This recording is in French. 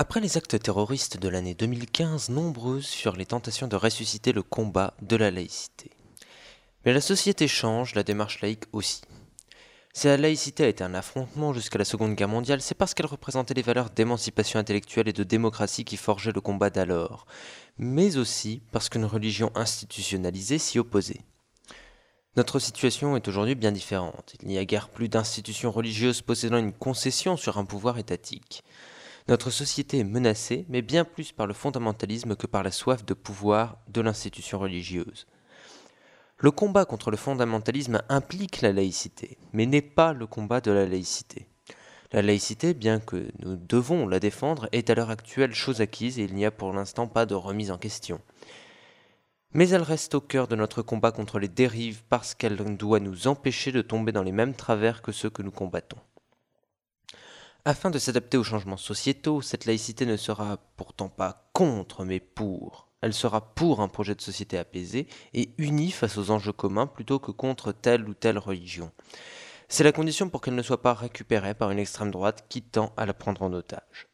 Après les actes terroristes de l'année 2015, nombreuses furent les tentations de ressusciter le combat de la laïcité. Mais la société change, la démarche laïque aussi. Si la laïcité a été un affrontement jusqu'à la Seconde Guerre mondiale, c'est parce qu'elle représentait les valeurs d'émancipation intellectuelle et de démocratie qui forgeaient le combat d'alors, mais aussi parce qu'une religion institutionnalisée s'y opposait. Notre situation est aujourd'hui bien différente. Il n'y a guère plus d'institutions religieuses possédant une concession sur un pouvoir étatique. Notre société est menacée, mais bien plus par le fondamentalisme que par la soif de pouvoir de l'institution religieuse. Le combat contre le fondamentalisme implique la laïcité, mais n'est pas le combat de la laïcité. La laïcité, bien que nous devons la défendre, est à l'heure actuelle chose acquise et il n'y a pour l'instant pas de remise en question. Mais elle reste au cœur de notre combat contre les dérives parce qu'elle doit nous empêcher de tomber dans les mêmes travers que ceux que nous combattons. Afin de s'adapter aux changements sociétaux, cette laïcité ne sera pourtant pas contre, mais pour. Elle sera pour un projet de société apaisé et unie face aux enjeux communs plutôt que contre telle ou telle religion. C'est la condition pour qu'elle ne soit pas récupérée par une extrême droite qui tend à la prendre en otage.